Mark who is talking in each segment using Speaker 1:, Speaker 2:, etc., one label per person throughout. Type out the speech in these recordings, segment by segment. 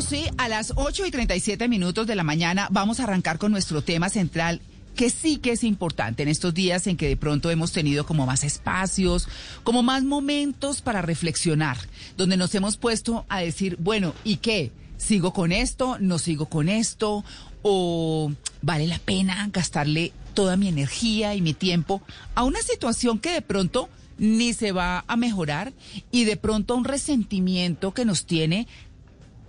Speaker 1: Sí, a las 8 y 37 minutos de la mañana vamos a arrancar con nuestro tema central que sí que es importante en estos días en que de pronto hemos tenido como más espacios, como más momentos para reflexionar, donde nos hemos puesto a decir, bueno, ¿y qué? ¿Sigo con esto? ¿No sigo con esto? ¿O vale la pena gastarle toda mi energía y mi tiempo a una situación que de pronto ni se va a mejorar y de pronto un resentimiento que nos tiene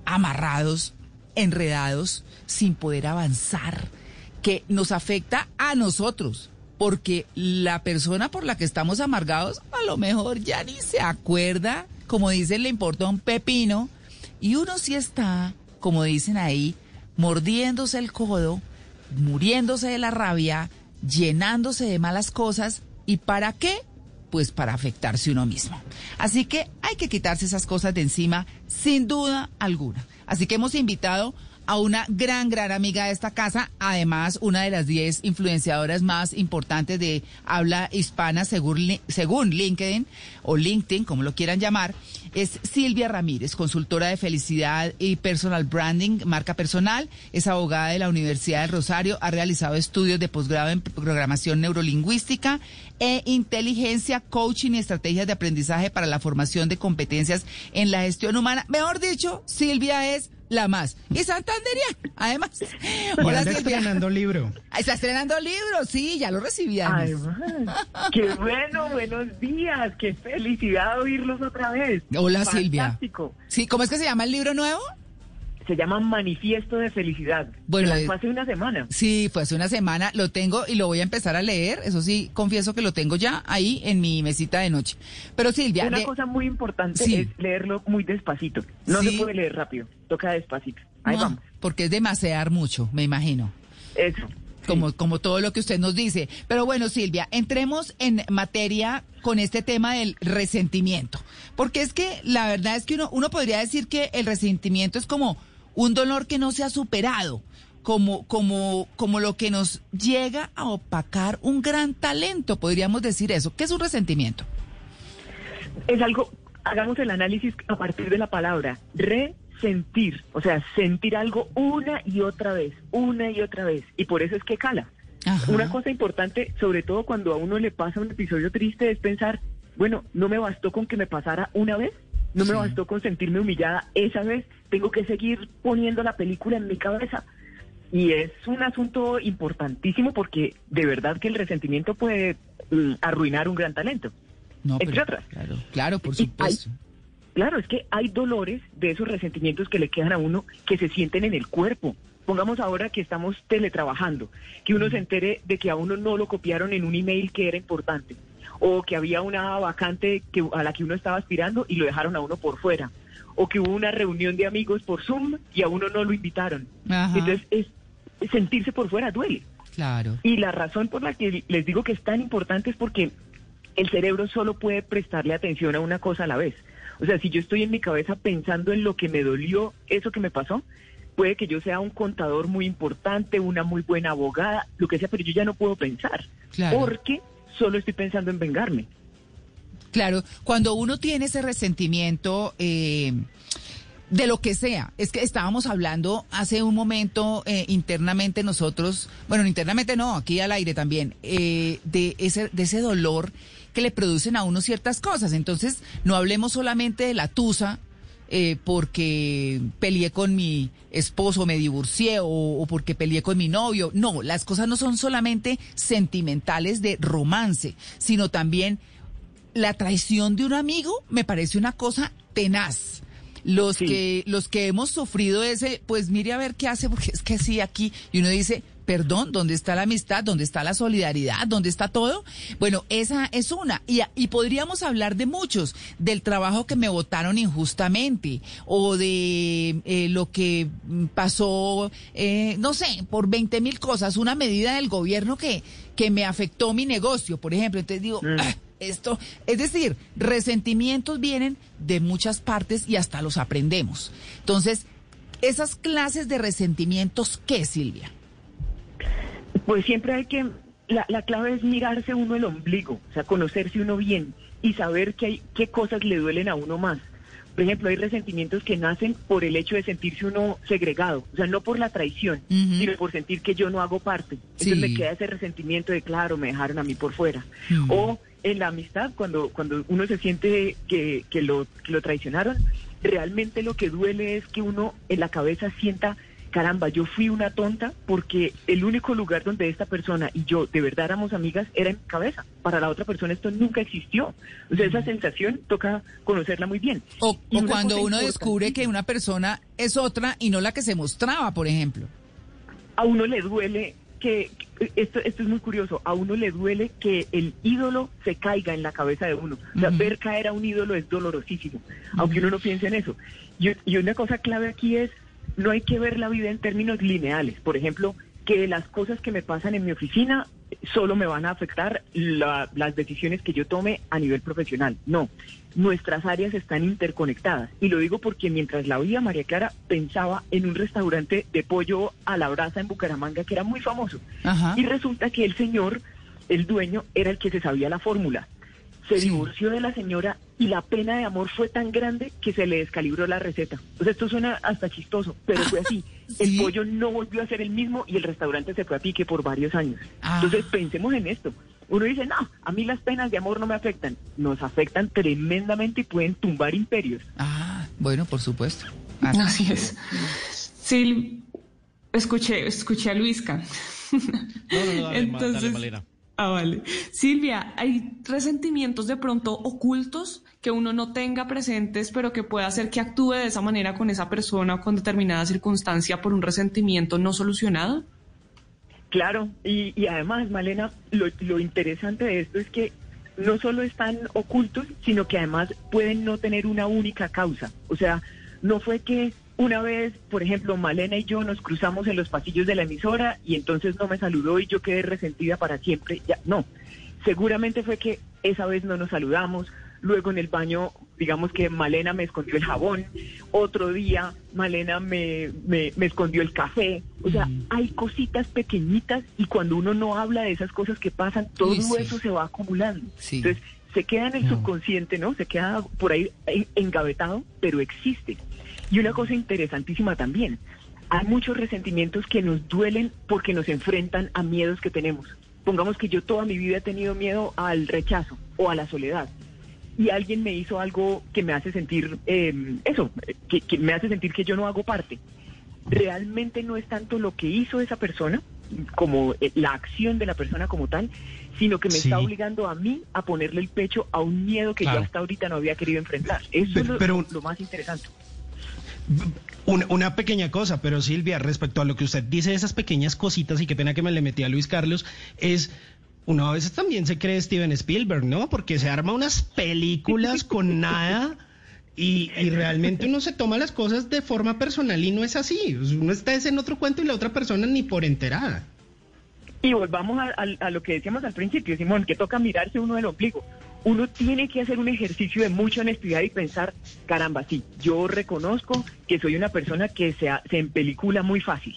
Speaker 1: amarrados, enredados, sin poder avanzar, que nos afecta a nosotros, porque la persona por la que estamos amargados a lo mejor ya ni se acuerda, como dicen, le importa un pepino, y uno sí está, como dicen ahí, mordiéndose el codo, muriéndose de la rabia, llenándose de malas cosas, ¿y para qué? Pues para afectarse uno mismo. Así que hay que quitarse esas cosas de encima sin duda alguna. Así que hemos invitado a una gran, gran amiga de esta casa, además una de las 10 influenciadoras más importantes de habla hispana según, según LinkedIn o LinkedIn, como lo quieran llamar, es Silvia Ramírez, consultora de felicidad y personal branding, marca personal, es abogada de la Universidad del Rosario, ha realizado estudios de posgrado en programación neurolingüística e inteligencia, coaching y estrategias de aprendizaje para la formación de competencias en la gestión humana. Mejor dicho, Silvia es la más. Y Santanderia, además.
Speaker 2: Hola, está estrenando libro.
Speaker 1: Está estrenando libro, sí, ya lo recibí. Ay,
Speaker 3: qué bueno, buenos días, qué felicidad oírlos otra vez.
Speaker 1: Hola, Silvia. Sí, ¿cómo es que se llama el libro nuevo?
Speaker 3: Se llama Manifiesto de Felicidad. Bueno, fue hace una semana.
Speaker 1: Sí, fue hace una semana. Lo tengo y lo voy a empezar a leer. Eso sí, confieso que lo tengo ya ahí en mi mesita de noche. Pero Silvia.
Speaker 3: Una cosa muy importante es leerlo muy despacito. No se puede leer rápido. Toca despacito. Ahí vamos.
Speaker 1: Porque es demasiar mucho, me imagino.
Speaker 3: Eso.
Speaker 1: Como, como todo lo que usted nos dice. Pero bueno, Silvia, entremos en materia con este tema del resentimiento. Porque es que la verdad es que uno, uno podría decir que el resentimiento es como un dolor que no se ha superado, como, como, como lo que nos llega a opacar un gran talento, podríamos decir eso. ¿Qué es un resentimiento?
Speaker 3: Es algo, hagamos el análisis a partir de la palabra resentir, o sea, sentir algo una y otra vez, una y otra vez, y por eso es que cala. Una cosa importante, sobre todo cuando a uno le pasa un episodio triste, es pensar, bueno, no me bastó con que me pasara una vez, no me bastó con sentirme humillada esa vez, tengo que seguir poniendo la película en mi cabeza. Y es un asunto importantísimo porque de verdad que el resentimiento puede mm, arruinar un gran talento, entre otras.
Speaker 1: Claro, claro, por supuesto.
Speaker 3: claro, es que hay dolores de esos resentimientos que le quedan a uno que se sienten en el cuerpo. Pongamos ahora que estamos teletrabajando, que uno se entere de que a uno no lo copiaron en un email que era importante o que había una vacante que, a la que uno estaba aspirando y lo dejaron a uno por fuera, o que hubo una reunión de amigos por Zoom y a uno no lo invitaron. Entonces, es, sentirse por fuera duele.
Speaker 1: Claro.
Speaker 3: Y la razón por la que les digo que es tan importante es porque el cerebro solo puede prestarle atención a una cosa a la vez. O sea, si yo estoy en mi cabeza pensando en lo que me dolió, eso que me pasó, puede que yo sea un contador muy importante, una muy buena abogada, lo que sea, pero yo ya no puedo pensar. Claro. Porque solo estoy pensando en vengarme.
Speaker 1: Claro, cuando uno tiene ese resentimiento eh, de lo que sea, es que estábamos hablando hace un momento eh, internamente nosotros, bueno, internamente no, aquí al aire también, eh, de, ese, de ese dolor que le producen a uno ciertas cosas. Entonces, no hablemos solamente de la tusa, eh, porque peleé con mi esposo, me divorcié o, porque peleé con mi novio. No, las cosas no son solamente sentimentales de romance, sino también la traición de un amigo me parece una cosa tenaz. los que los que hemos sufrido ese, pues mire a ver qué hace, porque es que sí aquí y uno dice, perdón, ¿dónde está la amistad? ¿Dónde está la solidaridad? ¿Dónde está todo? Bueno, esa es una. Y, y podríamos hablar de muchos, del trabajo que me votaron injustamente o de eh, lo que pasó, eh, no sé, por 20 mil cosas, una medida del gobierno que, que me afectó mi negocio, por ejemplo. Entonces digo,
Speaker 3: Mm.
Speaker 1: "Ah, esto, es decir, resentimientos vienen de muchas partes y hasta los aprendemos. Entonces, esas clases de resentimientos, ¿qué, Silvia?
Speaker 3: Pues siempre hay que, la, la clave es mirarse uno el ombligo, o sea, conocerse uno bien y saber que hay, qué cosas le duelen a uno más. Por ejemplo, hay resentimientos que nacen por el hecho de sentirse uno segregado, o sea, no por la traición, sino por sentir que yo no hago parte. Entonces me queda ese resentimiento de, claro, me dejaron a mí por fuera.
Speaker 1: Mm.
Speaker 3: O en la amistad, cuando, cuando uno se siente que, que, lo, que lo traicionaron, realmente lo que duele es que uno en la cabeza sienta, caramba, yo fui una tonta porque el único lugar donde esta persona y yo de verdad éramos amigas era en mi cabeza. Para la otra persona esto nunca existió. O sea, esa sensación toca conocerla muy bien.
Speaker 1: O, cuando uno descubre que una persona es otra y no la que se mostraba, por ejemplo.
Speaker 3: a uno le duele que, esto, esto es muy curioso, a uno le duele que el ídolo se caiga en la cabeza de uno. O sea, ver caer a un ídolo es dolorosísimo, aunque uno no piense en eso. Y, y una cosa clave aquí es, no hay que ver la vida en términos lineales. Por ejemplo, que las cosas que me pasan en mi oficina solo me van a afectar la- las decisiones que yo tome a nivel profesional. No, nuestras áreas están interconectadas. Y lo digo porque mientras la oía María Clara pensaba en un restaurante de pollo a la brasa en Bucaramanga que era muy famoso.
Speaker 1: Ajá.
Speaker 3: Y resulta que el señor, el dueño, era el que se sabía la fórmula. Se
Speaker 1: Sí.
Speaker 3: divorció de la señora y la pena de amor fue tan grande que se le descalibró la receta. O sea, esto suena hasta chistoso, pero fue así. El
Speaker 1: ¿Sí?
Speaker 3: pollo no volvió a ser el mismo y el restaurante se fue a pique por varios años.
Speaker 1: Ah.
Speaker 3: Entonces pensemos en esto. Uno dice, no, a mí las penas de amor no me afectan. Nos afectan tremendamente y pueden tumbar imperios.
Speaker 1: Ah, bueno, por supuesto. Ah,
Speaker 4: Así es. Sí, escuché, escuché a Luisca.
Speaker 5: No, no, no, dale, Malena.
Speaker 4: Ah, vale. Silvia, ¿hay resentimientos de pronto ocultos que uno no tenga presentes, pero que pueda hacer que actúe de esa manera con esa persona o con determinada circunstancia por un resentimiento no solucionado?
Speaker 3: Claro, y, y además, Malena, lo, lo interesante de esto es que no solo están ocultos, sino que además pueden no tener una única causa. O sea, no fue que una vez, por ejemplo, Malena y yo nos cruzamos en los pasillos de la emisora y entonces no me saludó y yo quedé resentida para siempre. Ya, no, seguramente fue que esa vez no nos saludamos. Luego en el baño, digamos que Malena me escondió el jabón. Otro día, Malena me, me, me escondió el café. O sea, hay cositas pequeñitas y cuando uno no habla de esas cosas que pasan, todo
Speaker 1: sí.
Speaker 3: eso se va acumulando.
Speaker 1: Sí.
Speaker 3: Entonces, se queda en el subconsciente, ¿no? Se queda por ahí en- engavetado, pero existe. Y una cosa interesantísima también, hay muchos resentimientos que nos duelen porque nos enfrentan a miedos que tenemos. Pongamos que yo toda mi vida he tenido miedo al rechazo o a la soledad. Y alguien me hizo algo que me hace sentir eh, eso, que, que me hace sentir que yo no hago parte. Realmente no es tanto lo que hizo esa persona, como eh, la acción de la persona como tal, sino que me
Speaker 2: Sí.
Speaker 3: está obligando a mí a ponerle el pecho a un miedo que
Speaker 2: Claro.
Speaker 3: yo hasta ahorita no había querido enfrentar. Eso es
Speaker 2: Pero-
Speaker 3: lo,
Speaker 2: pero-
Speaker 3: lo más interesante.
Speaker 2: Una, una pequeña cosa, pero Silvia, respecto a lo que usted dice, esas pequeñas cositas, y qué pena que me le metí a Luis Carlos, es uno a veces también se cree Steven Spielberg, ¿no? Porque se arma unas películas con nada y, y realmente uno se toma las cosas de forma personal y no es así. Uno está es en otro cuento y la otra persona ni por enterada.
Speaker 3: Y volvamos a, a- a lo que decíamos al principio, Simón, que toca mirarse uno del ombligo. Uno tiene que hacer un ejercicio de mucha honestidad y pensar, caramba, sí, yo reconozco que soy una persona que se, se empelicula muy fácil.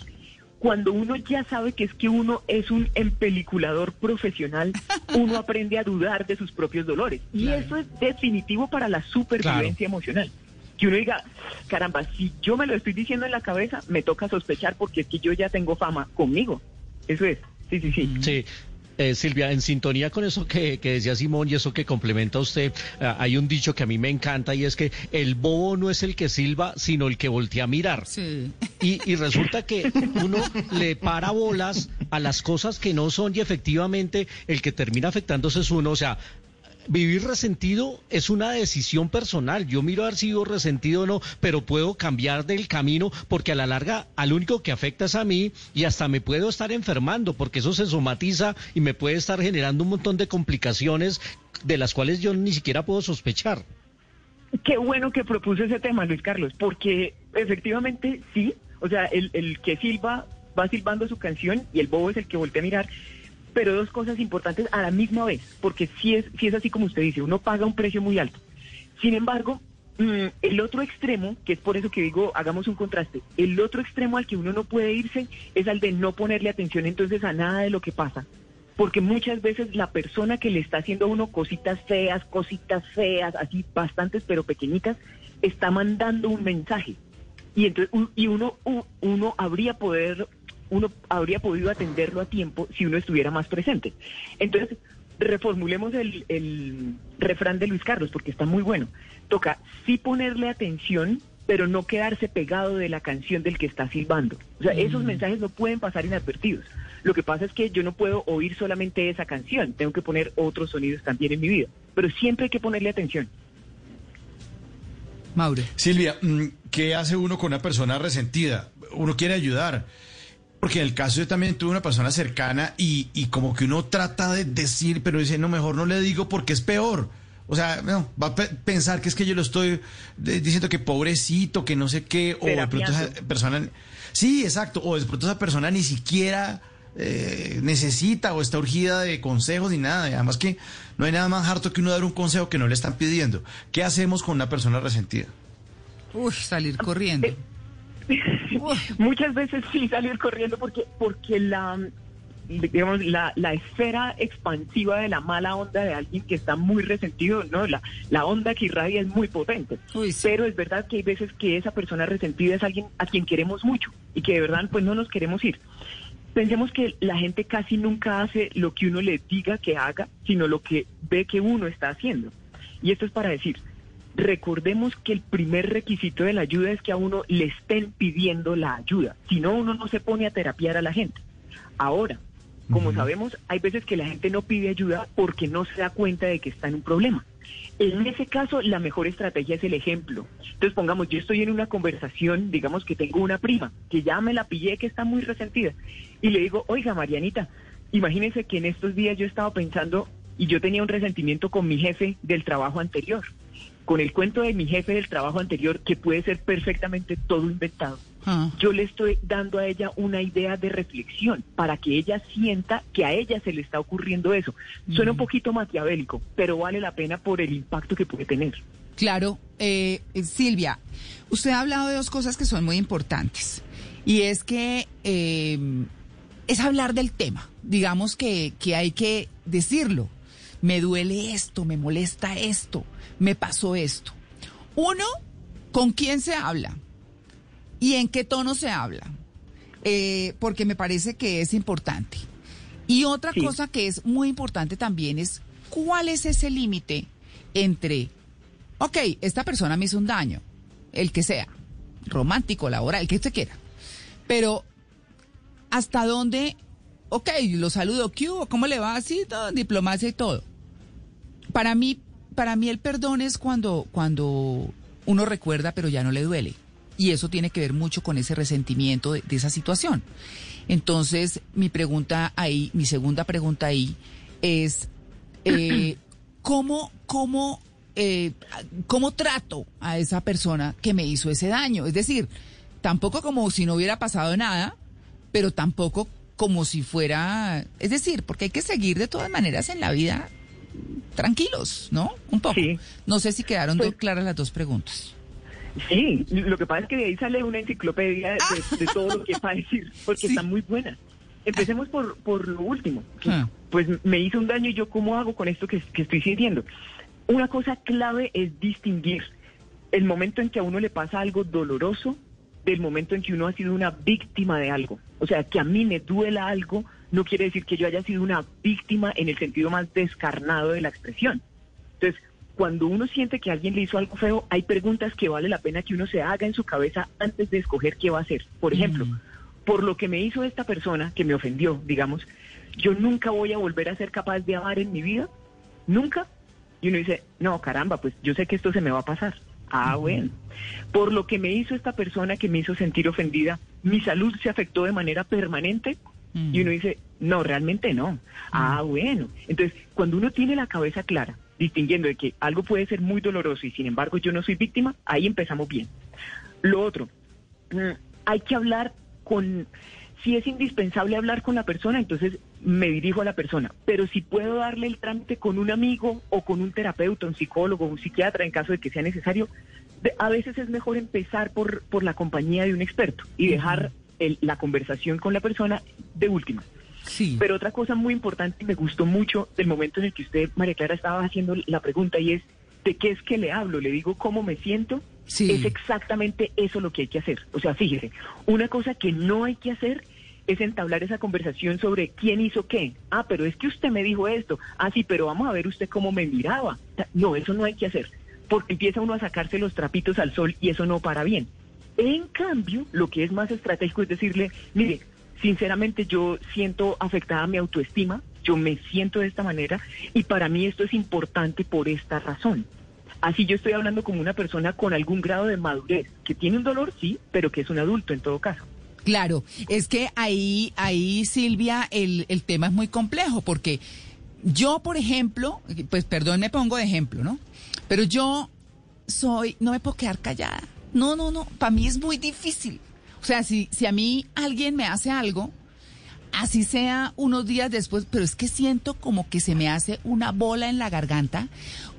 Speaker 3: Cuando uno ya sabe que es que uno es un empeliculador profesional, uno aprende a dudar de sus propios dolores. Y eso es definitivo para la supervivencia emocional. Que uno diga, caramba, si yo me lo estoy diciendo en la cabeza, me toca sospechar porque es que yo ya tengo fama conmigo. Eso es, sí, sí, sí.
Speaker 5: Sí. Eh, Silvia, en sintonía con eso que, que decía Simón y eso que complementa usted, ah, hay un dicho que a mí me encanta y es que el bobo no es el que silba, sino el que voltea a mirar.
Speaker 1: Sí.
Speaker 5: Y, y resulta que uno le para bolas a las cosas que no son y efectivamente el que termina afectándose es uno. O sea, vivir resentido es una decisión personal. Yo miro haber sido resentido o no, pero puedo cambiar del camino porque a la larga al único que afecta es a mí y hasta me puedo estar enfermando porque eso se somatiza y me puede estar generando un montón de complicaciones de las cuales yo ni siquiera puedo sospechar.
Speaker 3: Qué bueno que propuso ese tema, Luis Carlos, porque efectivamente sí, o sea, el, el que silba va silbando su canción y el bobo es el que voltea a mirar pero dos cosas importantes a la misma vez, porque si es, si es así como usted dice, uno paga un precio muy alto. Sin embargo, mm, el otro extremo, que es por eso que digo, hagamos un contraste, el otro extremo al que uno no puede irse es al de no ponerle atención entonces a nada de lo que pasa. Porque muchas veces la persona que le está haciendo a uno cositas feas, cositas feas, así bastantes pero pequeñitas, está mandando un mensaje. Y entonces y uno, uno habría poder uno habría podido atenderlo a tiempo si uno estuviera más presente. Entonces, reformulemos el, el refrán de Luis Carlos, porque está muy bueno. Toca sí ponerle atención, pero no quedarse pegado de la canción del que está silbando. O sea, esos mm. mensajes no pueden pasar inadvertidos. Lo que pasa es que yo no puedo oír solamente esa canción, tengo que poner otros sonidos también en mi vida, pero siempre hay que ponerle atención.
Speaker 6: Maure. Silvia, mm, ¿qué hace uno con una persona resentida? Uno quiere ayudar porque en el caso yo también tuve una persona cercana y, y como que uno trata de decir, pero dice, no, mejor no le digo porque es peor. O sea, no, va a pensar que es que yo lo estoy diciendo que pobrecito, que no sé qué, o de pronto esa persona... Sí, exacto, o de pronto esa persona ni siquiera eh, necesita o está urgida de consejos ni nada. además que no hay nada más harto que uno dar un consejo que no le están pidiendo. ¿Qué hacemos con una persona resentida?
Speaker 1: Uy, salir corriendo.
Speaker 3: Muchas veces sí salir corriendo porque, porque la, digamos, la, la esfera expansiva de la mala onda de alguien que está muy resentido, ¿no? La, la onda que irradia es muy potente. Pero es verdad que hay veces que esa persona resentida es alguien a quien queremos mucho y que de verdad pues no nos queremos ir. Pensemos que la gente casi nunca hace lo que uno le diga que haga, sino lo que ve que uno está haciendo. Y esto es para decir, Recordemos que el primer requisito de la ayuda es que a uno le estén pidiendo la ayuda. Si no, uno no se pone a terapiar a la gente. Ahora, como sabemos, hay veces que la gente no pide ayuda porque no se da cuenta de que está en un problema. En ese caso, la mejor estrategia es el ejemplo. Entonces, pongamos, yo estoy en una conversación, digamos que tengo una prima, que ya me la pillé, que está muy resentida, y le digo, oiga, Marianita, imagínese que en estos días yo estaba pensando y yo tenía un resentimiento con mi jefe del trabajo anterior con el cuento de mi jefe del trabajo anterior, que puede ser perfectamente todo inventado, ah. yo le estoy dando a ella una idea de reflexión para que ella sienta que a ella se le está ocurriendo eso. Suena un mm. poquito maquiavélico, pero vale la pena por el impacto que puede tener.
Speaker 1: Claro, eh, Silvia, usted ha hablado de dos cosas que son muy importantes. Y es que eh, es hablar del tema. Digamos que, que hay que decirlo. Me duele esto, me molesta esto me pasó esto. Uno, ¿con quién se habla? ¿Y en qué tono se habla? Eh, porque me parece que es importante. Y otra cosa que es muy importante también es cuál es ese límite entre, ok, esta persona me hizo un daño, el que sea, romántico, laboral, el que usted quiera, pero hasta dónde, ok, lo saludo, ¿qué ¿Cómo le va? Así, todo, diplomacia y todo. Para mí, para mí el perdón es cuando, cuando uno recuerda pero ya no le duele. Y eso tiene que ver mucho con ese resentimiento de, esa situación. Entonces, mi pregunta ahí, mi segunda pregunta ahí es, eh, ¿cómo, cómo, eh, ¿cómo trato a esa persona que me hizo ese daño? Es decir, tampoco como si no hubiera pasado nada, pero tampoco como si fuera, es decir, porque hay que seguir de todas maneras en la vida tranquilos, ¿no? Un poco. No sé si quedaron pues claras las dos preguntas.
Speaker 3: Sí, lo que pasa es que de ahí sale una enciclopedia de, todo lo que va a decir, porque está muy buena. Empecemos por, por lo último. Ah. Pues me hizo un daño y yo cómo hago con esto que, que estoy sintiendo. Una cosa clave es distinguir el momento en que a uno le pasa algo doloroso del momento en que uno ha sido una víctima de algo. O sea, que a mí me duela algo no quiere decir que yo haya sido una víctima en el sentido más descarnado de la expresión. Entonces, cuando uno siente que alguien le hizo algo feo, hay preguntas que vale la pena que uno se haga en su cabeza antes de escoger qué va a hacer. Por ejemplo, mm. por lo que me hizo esta persona que me ofendió, digamos, yo nunca voy a volver a ser capaz de amar en mi vida, nunca. Y uno dice, no, caramba, pues yo sé que esto se me va a pasar. Ah, bueno. Por lo que me hizo esta persona que me hizo sentir ofendida, mi salud se afectó de manera permanente. Y uno dice, no, realmente no. Ah, bueno. Entonces, cuando uno tiene la cabeza clara, distinguiendo de que algo puede ser muy doloroso y sin embargo yo no soy víctima, ahí empezamos bien. Lo otro, mm, hay que hablar con, si es indispensable hablar con la persona, entonces me dirijo a la persona, pero si puedo darle el trámite con un amigo o con un terapeuta, un psicólogo, un psiquiatra, en caso de que sea necesario, a veces es mejor empezar por, por la compañía de un experto y dejar la conversación con la persona de última. Sí. Pero otra cosa muy importante y me gustó mucho del momento en el que usted, María Clara, estaba haciendo la pregunta y es, ¿de qué es que le hablo? ¿Le digo cómo me siento? Sí. Es exactamente eso lo que hay que hacer. O sea, fíjese, una cosa que no hay que hacer es entablar esa conversación sobre quién hizo qué. Ah, pero es que usted me dijo esto. Ah, sí, pero vamos a ver usted cómo me miraba. No, eso no hay que hacer, porque empieza uno a sacarse los trapitos al sol y eso no para bien. En cambio, lo que es más estratégico es decirle, mire, sinceramente yo siento afectada mi autoestima, yo me siento de esta manera y para mí esto es importante por esta razón. Así yo estoy hablando como una persona con algún grado de madurez, que tiene un dolor, sí, pero que es un adulto en todo caso.
Speaker 1: Claro, es que ahí, ahí Silvia, el, el tema es muy complejo, porque yo, por ejemplo, pues perdón, me pongo de ejemplo, ¿no? Pero yo soy, no me puedo quedar callada. No, no, no, para mí es muy difícil. O sea, si, si a mí alguien me hace algo, así sea unos días después, pero es que siento como que se me hace una bola en la garganta,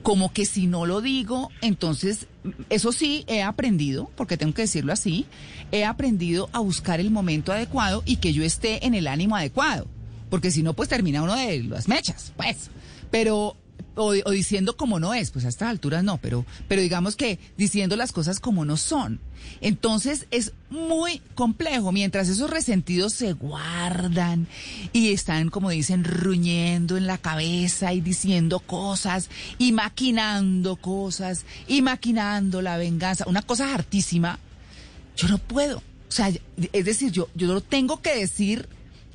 Speaker 1: como que si no lo digo, entonces, eso sí, he aprendido, porque tengo que decirlo así, he aprendido a buscar el momento adecuado y que yo esté en el ánimo adecuado, porque si no, pues termina uno de las mechas, pues. Pero o, diciendo como no es, pues a estas alturas no, pero, pero digamos que diciendo las cosas como no son. Entonces es muy complejo, mientras esos resentidos se guardan y están, como dicen, ruñendo en la cabeza y diciendo cosas y maquinando cosas y maquinando la venganza, una cosa hartísima, yo no puedo. O sea, es decir, yo, yo lo tengo que decir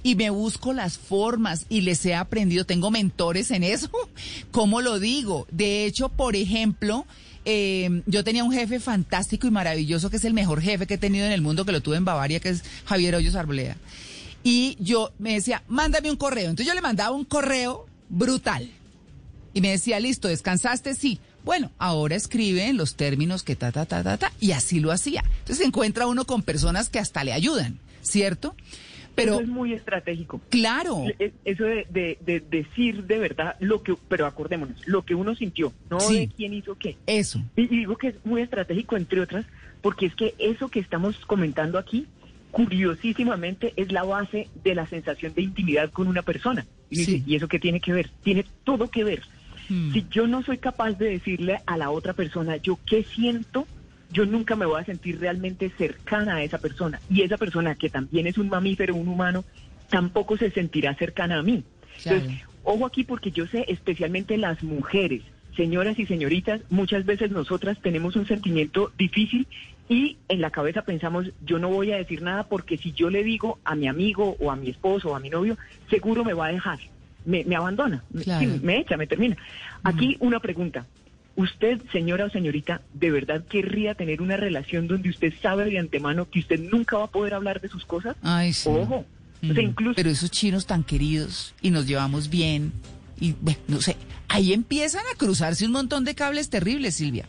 Speaker 1: y me busco las formas y les he aprendido, tengo mentores en eso, ¿cómo lo digo? De hecho, por ejemplo, eh, yo tenía un jefe fantástico y maravilloso, que es el mejor jefe que he tenido en el mundo, que lo tuve en Bavaria, que es Javier Hoyos Arboleda. Y yo me decía, mándame un correo. Entonces yo le mandaba un correo brutal. Y me decía, listo, ¿descansaste? Sí. Bueno, ahora escribe en los términos que ta, ta, ta, ta, ta. Y así lo hacía. Entonces se encuentra uno con personas que hasta le ayudan, ¿cierto?
Speaker 3: Pero, eso es muy estratégico.
Speaker 1: Claro.
Speaker 3: E, eso de, decir de verdad lo que, pero acordémonos, lo que uno sintió, no de quién hizo qué.
Speaker 1: Eso.
Speaker 3: Y, digo que es muy estratégico, entre otras, porque es que eso que estamos comentando aquí, curiosísimamente, es la base de la sensación de intimidad con una persona. Y, ¿y eso qué tiene que ver? Tiene todo que ver. Hmm. Si yo no soy capaz de decirle a la otra persona yo qué siento, yo nunca me voy a sentir realmente cercana a esa persona. Y esa persona, que también es un mamífero, un humano, tampoco se sentirá cercana a mí. Entonces, ojo aquí porque yo sé, especialmente las mujeres, señoras y señoritas, muchas veces nosotras tenemos un sentimiento difícil y en la cabeza pensamos, yo no voy a decir nada porque si yo le digo a mi amigo o a mi esposo o a mi novio, seguro me va a dejar, me, abandona, me echa, me termina. Aquí una pregunta, ¿Usted, señora o señorita, de verdad querría tener una relación donde usted sabe de antemano que usted nunca va a poder hablar de sus cosas?
Speaker 1: Ay, sí.
Speaker 3: Ojo. incluso...
Speaker 1: Pero esos chinos tan queridos y nos llevamos bien y, no sé, ahí empiezan a cruzarse un montón de cables terribles, Silvia.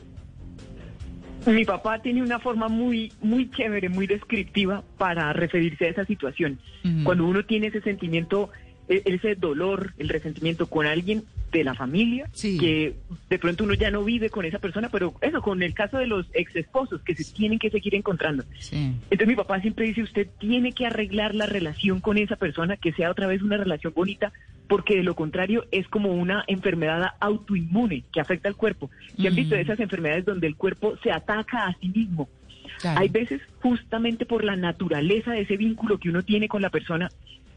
Speaker 3: Mi papá tiene una forma muy, muy chévere, muy descriptiva para referirse a esa situación. Cuando uno tiene ese sentimiento, e, ese dolor, el resentimiento con alguien, de la familia, que de pronto uno ya no vive con esa persona, pero eso, con el caso de los ex esposos que se tienen que seguir encontrando. Entonces mi papá siempre dice, usted tiene que arreglar la relación con esa persona, que sea otra vez una relación bonita, porque de lo contrario es como una enfermedad autoinmune que afecta al cuerpo. ¿Ya han visto mm. esas enfermedades donde el cuerpo se ataca a sí mismo? Hay veces justamente por la naturaleza de ese vínculo que uno tiene con la persona,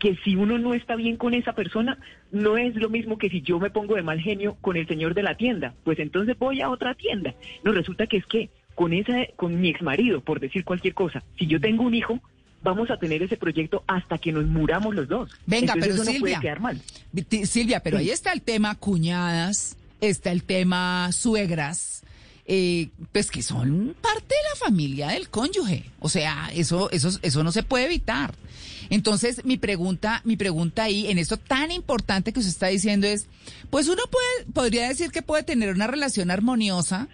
Speaker 3: que si uno no está bien con esa persona, no es lo mismo que si yo me pongo de mal genio con el señor de la tienda, pues entonces voy a otra tienda. No, resulta que es que con esa, con mi ex marido, por decir cualquier cosa, si yo tengo un hijo, vamos a tener ese proyecto hasta que nos muramos los dos.
Speaker 1: Venga, pero
Speaker 3: eso
Speaker 1: Silvia,
Speaker 3: no puede quedar mal.
Speaker 1: Silvia, pero ahí está el tema cuñadas, está el tema suegras, eh, pues que son parte de la familia del cónyuge. O sea, eso, eso, eso no se puede evitar. Entonces, mi pregunta, mi pregunta ahí, en esto tan importante que usted está diciendo es, pues uno puede, podría decir que puede tener una relación armoniosa,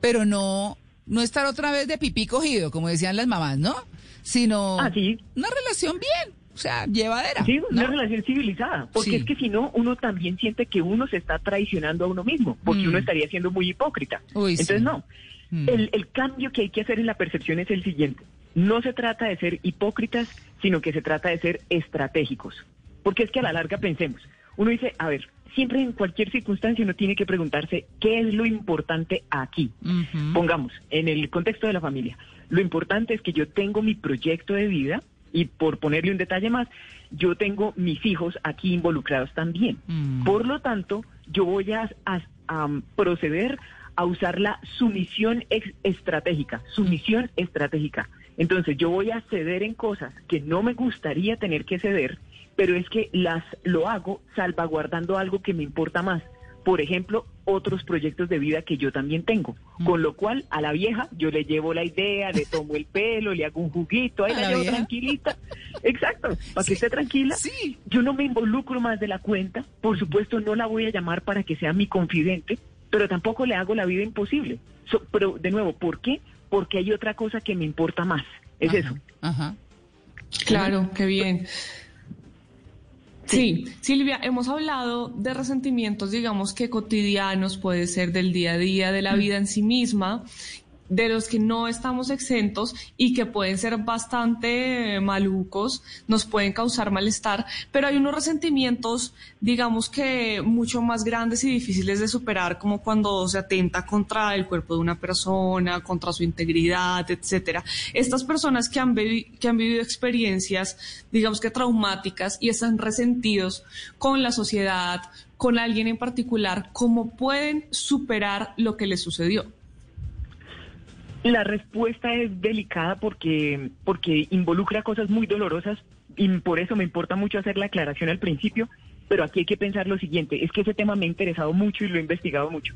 Speaker 1: pero no, no estar otra vez de pipí cogido, como decían las mamás, ¿no? Sino
Speaker 3: Ah,
Speaker 1: una relación bien, o sea, llevadera.
Speaker 3: Sí, una
Speaker 1: ¿no?
Speaker 3: relación civilizada, porque
Speaker 1: Sí.
Speaker 3: es que si no, uno también siente que uno se está traicionando a uno mismo, porque
Speaker 1: Mm.
Speaker 3: uno estaría siendo muy hipócrita.
Speaker 1: Uy,
Speaker 3: Entonces,
Speaker 1: sí.
Speaker 3: no.
Speaker 1: Mm.
Speaker 3: El, el cambio que hay que hacer en la percepción es el siguiente. No se trata de ser hipócritas, sino que se trata de ser estratégicos. Porque es que a la larga pensemos, uno dice, a ver, siempre en cualquier circunstancia uno tiene que preguntarse qué es lo importante aquí. Pongamos, en el contexto de la familia, lo importante es que yo tengo mi proyecto de vida y por ponerle un detalle más, yo tengo mis hijos aquí involucrados también.
Speaker 1: Mm.
Speaker 3: Por lo tanto, yo voy a, a- a proceder a usar la sumisión ex- estratégica, sumisión estratégica. Entonces, yo voy a ceder en cosas que no me gustaría tener que ceder, pero es que las lo hago salvaguardando algo que me importa más. Por ejemplo, otros proyectos de vida que yo también tengo. Con lo cual, a la vieja yo le llevo la idea, le tomo el pelo, le hago un juguito, ahí
Speaker 1: ¿A
Speaker 3: la,
Speaker 1: la
Speaker 3: llevo
Speaker 1: vieja?
Speaker 3: tranquilita. Exacto, para
Speaker 1: Sí,
Speaker 3: que esté tranquila.
Speaker 1: sí.
Speaker 3: Yo no me involucro más de la cuenta. Por supuesto, no la voy a llamar para que sea mi confidente, pero tampoco le hago la vida imposible. So- pero, de nuevo, ¿por qué? Porque hay otra cosa que me importa más. Es
Speaker 1: Ajá,
Speaker 3: eso.
Speaker 1: Ajá.
Speaker 4: Claro, qué bien. Sí, Silvia, hemos hablado de resentimientos, digamos que cotidianos, puede ser del día a día, de la vida en sí misma, de los que no estamos exentos y que pueden ser bastante malucos, nos pueden causar malestar, pero hay unos resentimientos, digamos que mucho más grandes y difíciles de superar, como cuando se atenta contra el cuerpo de una persona, contra su integridad, etcétera. Estas personas que han, que han vivido experiencias, digamos que traumáticas y están resentidos con la sociedad, con alguien en particular, ¿cómo pueden superar lo que les sucedió?
Speaker 3: La respuesta es delicada porque, porque involucra cosas muy dolorosas y por eso me importa mucho hacer la aclaración al principio, pero aquí hay que pensar lo siguiente, es que ese tema me ha interesado mucho y lo he investigado mucho.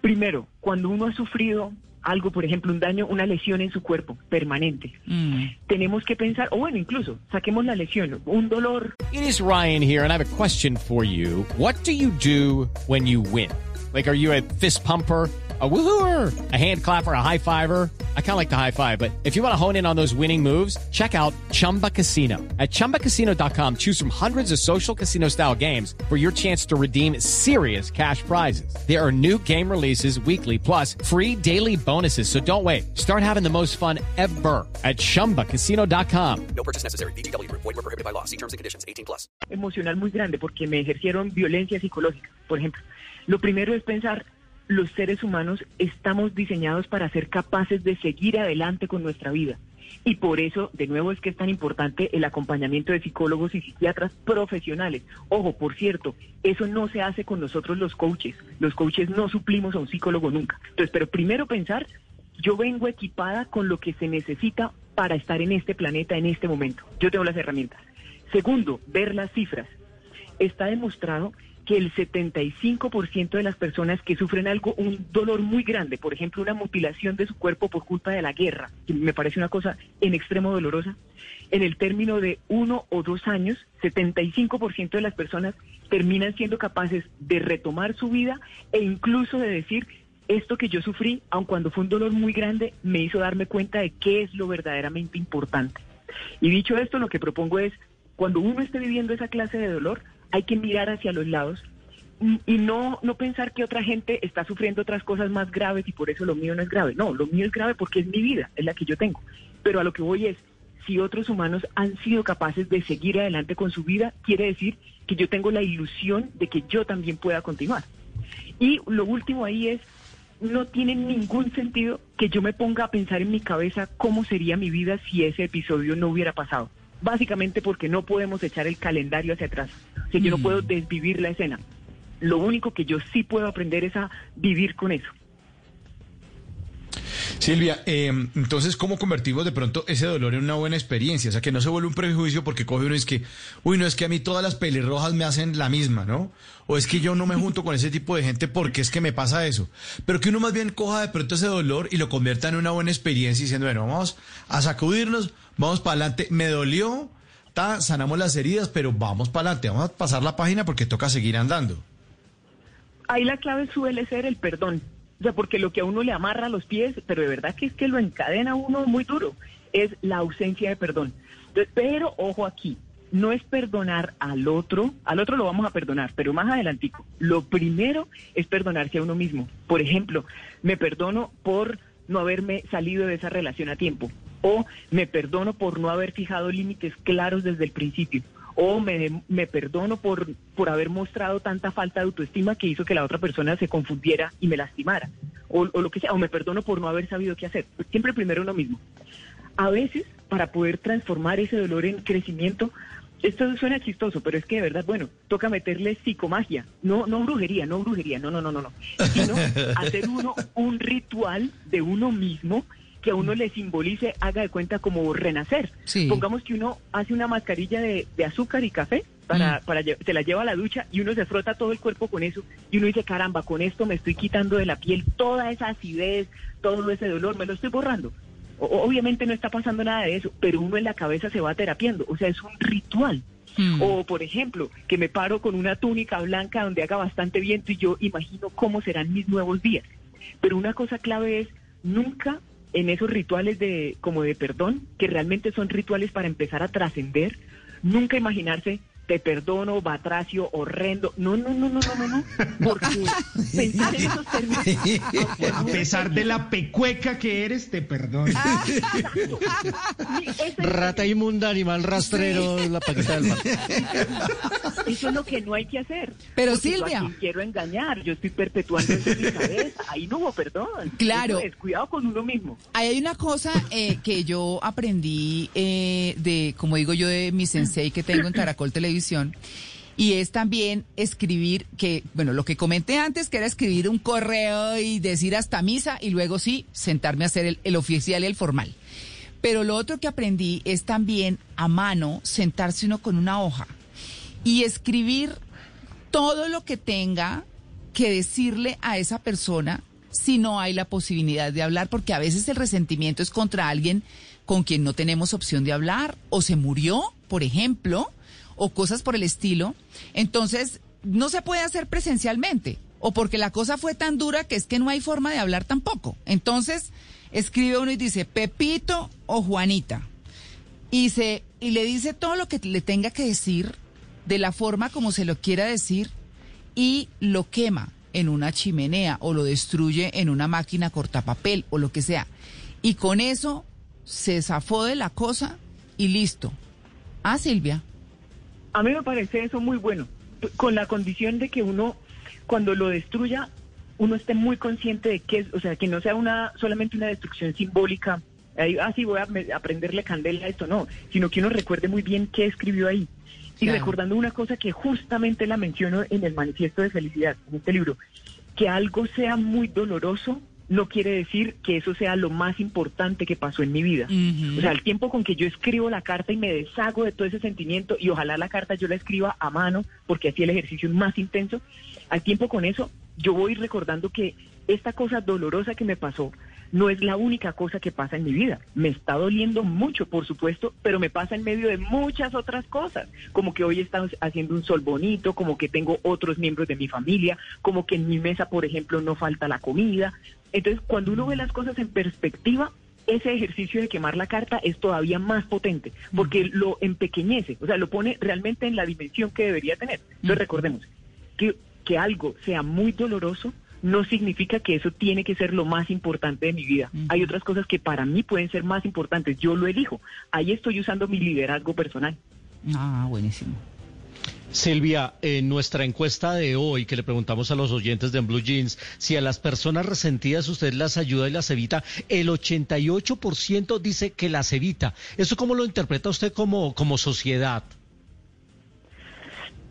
Speaker 3: Primero, cuando uno ha sufrido algo, por ejemplo, un daño, una lesión en su cuerpo permanente,
Speaker 1: Mm.
Speaker 3: tenemos que pensar, o bueno, incluso, saquemos la lesión, un dolor
Speaker 7: It is Ryan here, and I have a question for you. What do you do when you win? Like, are you a fist pumper? A woohooer, a hand clapper, a high fiver. I kind of like the high five, but if you want to hone in on those winning moves, check out Chumba Casino. At chumbacasino.com, choose from hundreds of social casino style games for your chance to redeem serious cash prizes. There are new game releases weekly, plus free daily bonuses. So don't wait. Start having the most fun ever at chumbacasino.com.
Speaker 8: No purchase necessary. VGW Group. Void were prohibited by law. See terms and conditions. 18 plus.
Speaker 3: emocional muy grande porque me ejercieron violencia psicológica, por ejemplo. Lo primero es pensar, los seres humanos estamos diseñados para ser capaces de seguir adelante con nuestra vida. Y por eso, de nuevo, es que es tan importante el acompañamiento de psicólogos y psiquiatras profesionales. Ojo, por cierto, eso no se hace con nosotros los coaches. Los coaches no suplimos a un psicólogo nunca. Entonces, pero primero pensar, yo vengo equipada con lo que se necesita para estar en este planeta en este momento. Yo tengo las herramientas. Segundo, ver las cifras. Está demostrado que el 75% de las personas que sufren algo, un dolor muy grande, por ejemplo, una mutilación de su cuerpo por culpa de la guerra, que me parece una cosa en extremo dolorosa, en el término de uno o dos años, 75% de las personas terminan siendo capaces de retomar su vida e incluso de decir, esto que yo sufrí, aun cuando fue un dolor muy grande, me hizo darme cuenta de qué es lo verdaderamente importante. Y dicho esto, lo que propongo es, cuando uno esté viviendo esa clase de dolor, hay que mirar hacia los lados y- no, no pensar que otra gente está sufriendo otras cosas más graves y por eso lo mío no es grave. No, lo mío es grave porque es mi vida, es la que yo tengo. Pero a lo que voy es, si otros humanos han sido capaces de seguir adelante con su vida, quiere decir que yo tengo la ilusión de que yo también pueda continuar. Y lo último ahí es, no tiene ningún sentido que yo me ponga a pensar en mi cabeza cómo sería mi vida si ese episodio no hubiera pasado. Básicamente porque no podemos echar el calendario hacia atrás. O sea, yo no puedo desvivir la escena. Lo único que yo sí puedo aprender es a vivir con eso.
Speaker 6: Silvia, eh, entonces, ¿cómo convertimos de pronto ese dolor en una buena experiencia? O sea, que no se vuelve un prejuicio porque coge uno y es que, uy, no es que a mí todas las pelirrojas me hacen la misma, ¿no? O es que yo no me junto con ese tipo de gente porque es que me pasa eso. Pero que uno más bien coja de pronto ese dolor y lo convierta en una buena experiencia diciendo, bueno, vamos a sacudirnos, vamos para adelante. Me dolió, sanamos las heridas, pero vamos para adelante, vamos a pasar la página porque toca seguir andando.
Speaker 3: Ahí la clave suele ser el perdón. O sea, porque lo que a uno le amarra los pies, pero de verdad que es que lo encadena a uno muy duro, es la ausencia de perdón. Pero ojo aquí, no es perdonar al otro, al otro lo vamos a perdonar, pero más adelantico, lo primero es perdonarse a uno mismo. Por ejemplo, me perdono por no haberme salido de esa relación a tiempo, o me perdono por no haber fijado límites claros desde el principio, o me, me perdono por, por haber mostrado tanta falta de autoestima que hizo que la otra persona se confundiera y me lastimara, o, o lo que sea, o me perdono por no haber sabido qué hacer. Siempre primero uno mismo. A veces, para poder transformar ese dolor en crecimiento, esto suena chistoso, pero es que de verdad, bueno, toca meterle psicomagia, no, no brujería, no brujería, no, no, no, no, no, sino hacer uno un ritual de uno mismo que a uno le simbolice, haga de cuenta como renacer.
Speaker 1: Sí.
Speaker 3: Pongamos que uno hace una mascarilla de, de azúcar y café, para,
Speaker 1: Mm.
Speaker 3: para se la lleva a la ducha y uno se frota todo el cuerpo con eso y uno dice, caramba, con esto me estoy quitando de la piel toda esa acidez, todo ese dolor, me lo estoy borrando. O- obviamente no está pasando nada de eso, pero uno en la cabeza se va terapiando, o sea, es un ritual.
Speaker 1: Mm.
Speaker 3: O, por ejemplo, que me paro con una túnica blanca donde haga bastante viento y yo imagino cómo serán mis nuevos días. Pero una cosa clave es nunca en esos rituales de como de perdón, que realmente son rituales para empezar a trascender, nunca imaginarse te perdono, batracio, horrendo. No, no, no, no, no, no, no. Porque pensar en esos términos.
Speaker 2: A pesar de la pecueca que eres, te perdono.
Speaker 5: Rata inmunda, animal rastrero, la paqueta del mar.
Speaker 3: Eso es lo que no hay que hacer.
Speaker 1: Pero,
Speaker 3: Porque yo
Speaker 1: Silvia.
Speaker 3: quién quiero engañar, yo estoy perpetuando eso en mi cabeza. Ahí no hubo perdón.
Speaker 1: Claro.
Speaker 3: Es, cuidado con uno mismo.
Speaker 1: Ahí hay una cosa eh, que yo aprendí eh, de, como digo yo, de mi sensei que tengo en Caracol Televisión. Y es también escribir, que, bueno, lo que comenté antes, que era escribir un correo y decir hasta misa y luego sí, sentarme a hacer el, el oficial y el formal. Pero lo otro que aprendí es también a mano sentarse uno con una hoja y escribir todo lo que tenga que decirle a esa persona si no hay la posibilidad de hablar, porque a veces el resentimiento es contra alguien con quien no tenemos opción de hablar, o se murió, por ejemplo, o cosas por el estilo. Entonces, no se puede hacer presencialmente, o porque la cosa fue tan dura que es que no hay forma de hablar tampoco. Entonces, escribe uno y dice, Pepito o Juanita y se y le dice todo lo que le tenga que decir de la forma como se lo quiera decir y lo quema en una chimenea o lo destruye en una máquina cortapapel o lo que sea. Y con eso se zafó de la cosa y listo. Ah, Silvia.
Speaker 3: A mí me parece eso muy bueno, con la condición de que uno, cuando lo destruya, uno esté muy consciente de que, es- o sea, que no sea una solamente una destrucción simbólica. Ahí, ah, sí, voy a, a prenderle candela a esto, no, sino que uno recuerde muy bien qué escribió ahí. Y
Speaker 1: Claro.
Speaker 3: recordando una cosa que justamente la menciono en el Manifiesto de Felicidad, en este libro, que algo sea muy doloroso no quiere decir que eso sea lo más importante que pasó en mi vida. O sea, el tiempo con que yo escribo la carta y me deshago de todo ese sentimiento y ojalá la carta yo la escriba a mano porque así el ejercicio es más intenso, al tiempo con eso yo voy recordando que esta cosa dolorosa que me pasó no es la única cosa que pasa en mi vida. Me está doliendo mucho, por supuesto, pero me pasa en medio de muchas otras cosas, como que hoy estamos haciendo un sol bonito, como que tengo otros miembros de mi familia, como que en mi mesa, por ejemplo, no falta la comida. Entonces, cuando uno ve las cosas en perspectiva, ese ejercicio de quemar la carta es todavía más potente, porque lo empequeñece, o sea, lo pone realmente en la dimensión que debería tener. Entonces, recordemos que, que algo sea muy doloroso no significa que eso tiene que ser lo más importante de mi vida. Hay otras cosas que para mí pueden ser más importantes, yo lo elijo. Ahí estoy usando mi liderazgo personal.
Speaker 1: Ah, buenísimo.
Speaker 5: Silvia, en nuestra encuesta de hoy que le preguntamos a los oyentes de Blue Jeans si a las personas resentidas usted las ayuda y las evita, el 88% dice que las evita. ¿Eso cómo lo interpreta usted como, como sociedad?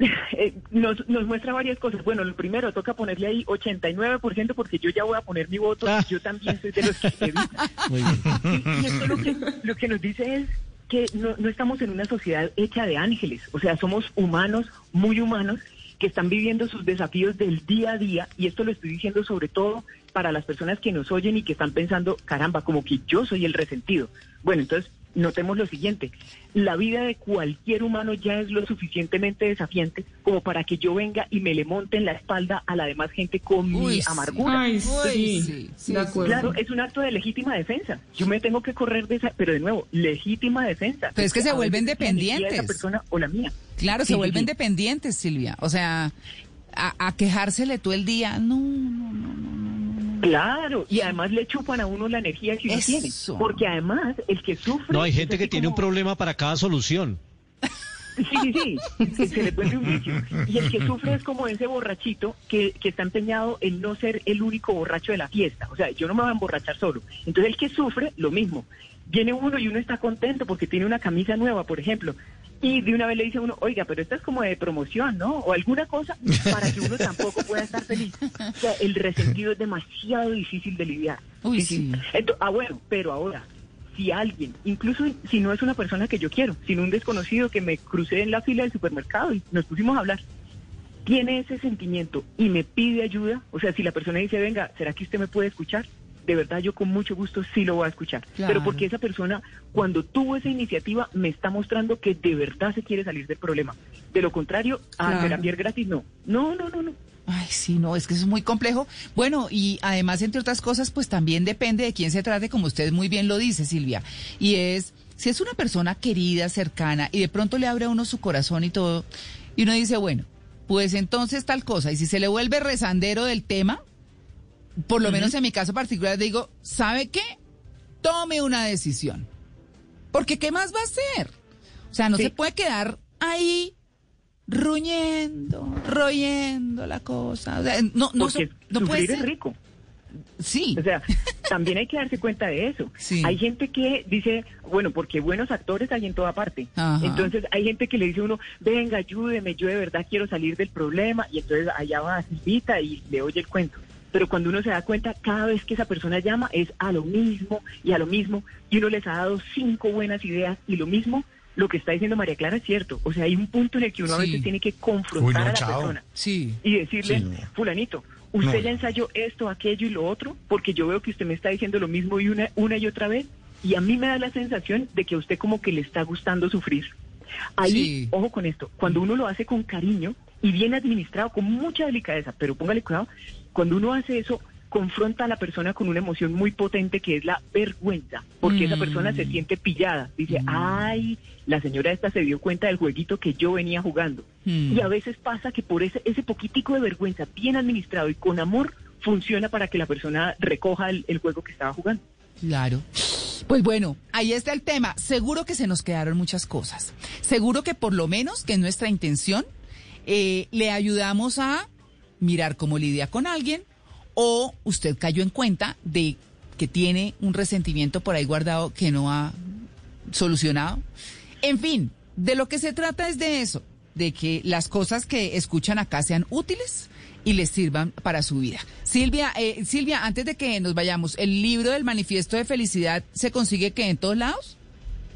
Speaker 3: Nos, nos muestra varias cosas. Bueno, lo primero, toca ponerle ahí 89% porque yo ya voy a poner mi voto.
Speaker 5: Ah.
Speaker 3: Yo también soy de los que evita.
Speaker 5: Muy bien.
Speaker 3: Y, y esto lo que, lo que nos dice es que no, no estamos en una sociedad hecha de ángeles. O sea, somos humanos, muy humanos, que están viviendo sus desafíos del día a día. Y esto lo estoy diciendo sobre todo para las personas que nos oyen y que están pensando, caramba, como que yo soy el resentido. Bueno, entonces notemos lo siguiente, la vida de cualquier humano ya es lo suficientemente desafiante como para que yo venga y me le monte en la espalda a la demás gente con
Speaker 1: Uy,
Speaker 3: mi amargura.
Speaker 4: Ay, sí.
Speaker 1: sí, sí,
Speaker 4: de.
Speaker 3: Claro, es un acto de legítima defensa. Yo me tengo que correr de esa, pero de nuevo, legítima defensa.
Speaker 1: Pero es que se vuelven
Speaker 3: la
Speaker 1: dependientes.
Speaker 3: Esa persona o la mía.
Speaker 1: Claro, se vuelven dependientes, Silvia. O sea, a, a quejársele todo el día. No, no, no, no.
Speaker 3: Claro, y además le chupan a uno la energía que uno
Speaker 1: Eso.
Speaker 3: tiene. Porque además, el que sufre.
Speaker 5: No, hay gente que tiene un problema para cada solución.
Speaker 3: Sí, sí, sí, que se le vuelve un vicio. Y el que sufre es como ese borrachito que, que está empeñado en no ser el único borracho de la fiesta. O sea, yo no me voy a emborrachar solo. Entonces el que sufre, lo mismo. Viene uno y uno está contento porque tiene una camisa nueva, por ejemplo. Y de una vez le dice a uno, oiga, pero esta es como de promoción, ¿no? O alguna cosa para que uno tampoco pueda estar feliz. O sea, el resentido es demasiado difícil de lidiar.
Speaker 1: Uy, sí.
Speaker 3: Ento- ah, bueno, pero ahora, si alguien, incluso si no es una persona que yo quiero, sino un desconocido que me crucé en la fila del supermercado y nos pusimos a hablar, tiene ese sentimiento y me pide ayuda, o sea, si la persona dice, venga, ¿será que usted me puede escuchar? De verdad, yo con mucho gusto sí lo voy a escuchar.
Speaker 1: Claro.
Speaker 3: Pero porque esa persona, cuando tuvo esa iniciativa, me está mostrando que de verdad se quiere salir del problema. De lo contrario, a
Speaker 4: Claro.
Speaker 3: terapia gratis, no. No, no, no, no.
Speaker 1: Ay, sí, no, es que eso es muy complejo. Bueno, y además, entre otras cosas, pues también depende de quién se trate, como usted muy bien lo dice, Silvia. Y es, si es una persona querida, cercana, y de pronto le abre a uno su corazón y todo, y uno dice, bueno, pues entonces tal cosa, y si se le vuelve rezandero del tema, por lo menos en mi caso particular, digo, ¿sabe qué? Tome una decisión. Porque ¿qué más va a hacer? O sea, no
Speaker 3: Sí.
Speaker 1: se puede quedar ahí ruñendo, royendo la cosa. O sea, no, no,
Speaker 3: Porque
Speaker 1: so- no puede
Speaker 3: sufrir es
Speaker 1: ser.
Speaker 3: rico.
Speaker 1: Sí.
Speaker 3: O sea, también hay que darse cuenta de eso.
Speaker 1: Sí.
Speaker 3: Hay gente que dice, bueno, porque buenos actores hay en toda parte.
Speaker 1: Ajá.
Speaker 3: Entonces hay gente que le dice a uno, venga, ayúdeme, yo de verdad quiero salir del problema. Y entonces allá va Silvita y le oye el cuento. Pero cuando uno se da cuenta, cada vez que esa persona llama es a lo mismo y a lo mismo. Y uno les ha dado cinco buenas ideas y lo mismo. Lo que está diciendo María Clara es cierto. O sea, hay un punto en el que uno a veces tiene que confrontar
Speaker 6: Uy, no,
Speaker 3: a la
Speaker 6: chao.
Speaker 3: persona
Speaker 1: Sí.
Speaker 3: y decirle,
Speaker 6: Sí, no.
Speaker 3: fulanito, usted
Speaker 6: No.
Speaker 3: ya ensayó esto, aquello y lo otro, porque yo veo que usted me está diciendo lo mismo y una, una y otra vez, y a mí me da la sensación de que a usted como que le está gustando sufrir. Ahí, ojo con esto, cuando uno lo hace con cariño y bien administrado, con mucha delicadeza, pero póngale cuidado, cuando uno hace eso, confronta a la persona con una emoción muy potente que es la vergüenza, porque esa
Speaker 1: Mm.
Speaker 3: persona se siente pillada. Dice, ay, la señora esta se dio cuenta del jueguito que yo venía jugando.
Speaker 1: Mm.
Speaker 3: Y a veces pasa que por ese, ese poquitico de vergüenza, bien administrado y con amor, funciona para que la persona recoja el, el juego que estaba jugando.
Speaker 1: Claro. Pues bueno, ahí está el tema. Seguro que se nos quedaron muchas cosas. Seguro que por lo menos, que es nuestra intención, eh, le ayudamos a mirar cómo lidia con alguien o usted cayó en cuenta de que tiene un resentimiento por ahí guardado que no ha solucionado. En fin, de lo que se trata es de eso, de que las cosas que escuchan acá sean útiles y les sirvan para su vida. Silvia, eh, Silvia, antes de que nos vayamos, ¿el libro del manifiesto de felicidad se consigue que en todos lados?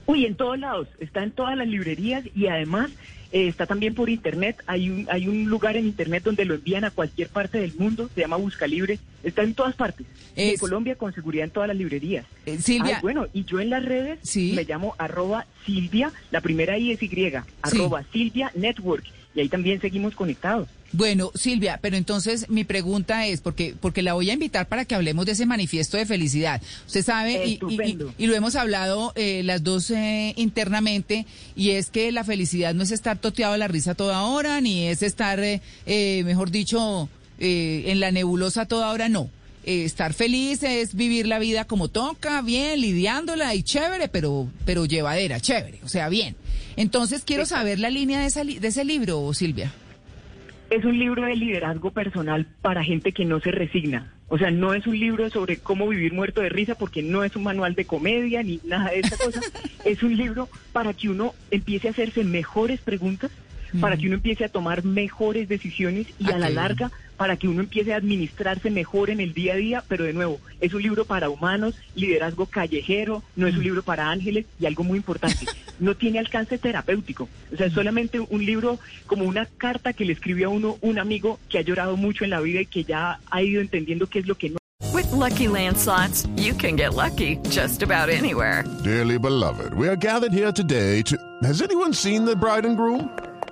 Speaker 3: Uy, en todos lados, está en todas las librerías y además eh, está también por internet. Hay un, hay un lugar en internet donde lo envían a cualquier parte del mundo, se llama Busca Libre, está en todas partes. En Colombia con seguridad en todas las librerías.
Speaker 1: Eh, Silvia,
Speaker 3: Ay, bueno, y yo en las redes
Speaker 1: Sí.
Speaker 3: me llamo arroba Silvia, la primera I es Y, arroba Silvia Network, y ahí también seguimos conectados.
Speaker 1: Bueno, Silvia, pero entonces mi pregunta es, porque, porque la voy a invitar para que hablemos de ese manifiesto de felicidad. Usted sabe, y, lo hemos hablado eh, las dos eh, internamente, y es que la felicidad no es estar toteado a la risa toda hora, ni es estar, eh, eh, mejor dicho, eh, en la nebulosa toda hora, no. Eh, estar feliz es vivir la vida como toca, bien, lidiándola y chévere, pero, pero llevadera, chévere, o sea, bien. Entonces quiero saber la línea de, esa li- de ese libro, Silvia.
Speaker 3: Es un libro de liderazgo personal para gente que no se resigna. O sea, no es un libro sobre cómo vivir muerto de risa porque no es un manual de comedia ni nada de esa cosa. es un libro para que uno empiece a hacerse mejores preguntas para que uno empiece a tomar mejores decisiones y a la larga para que uno empiece a administrarse mejor en el día a día, pero de nuevo, es un libro para humanos, liderazgo callejero, no es un libro para ángeles y algo muy importante, no tiene alcance terapéutico, o sea, es solamente un libro como una carta que le escribió a uno un amigo que ha llorado mucho en la vida y que ya ha ido entendiendo qué es lo que no
Speaker 9: With Lucky Land slots, you can get lucky just about anywhere.
Speaker 10: Dearly beloved, we are gathered here today to. Has anyone seen the bride and groom?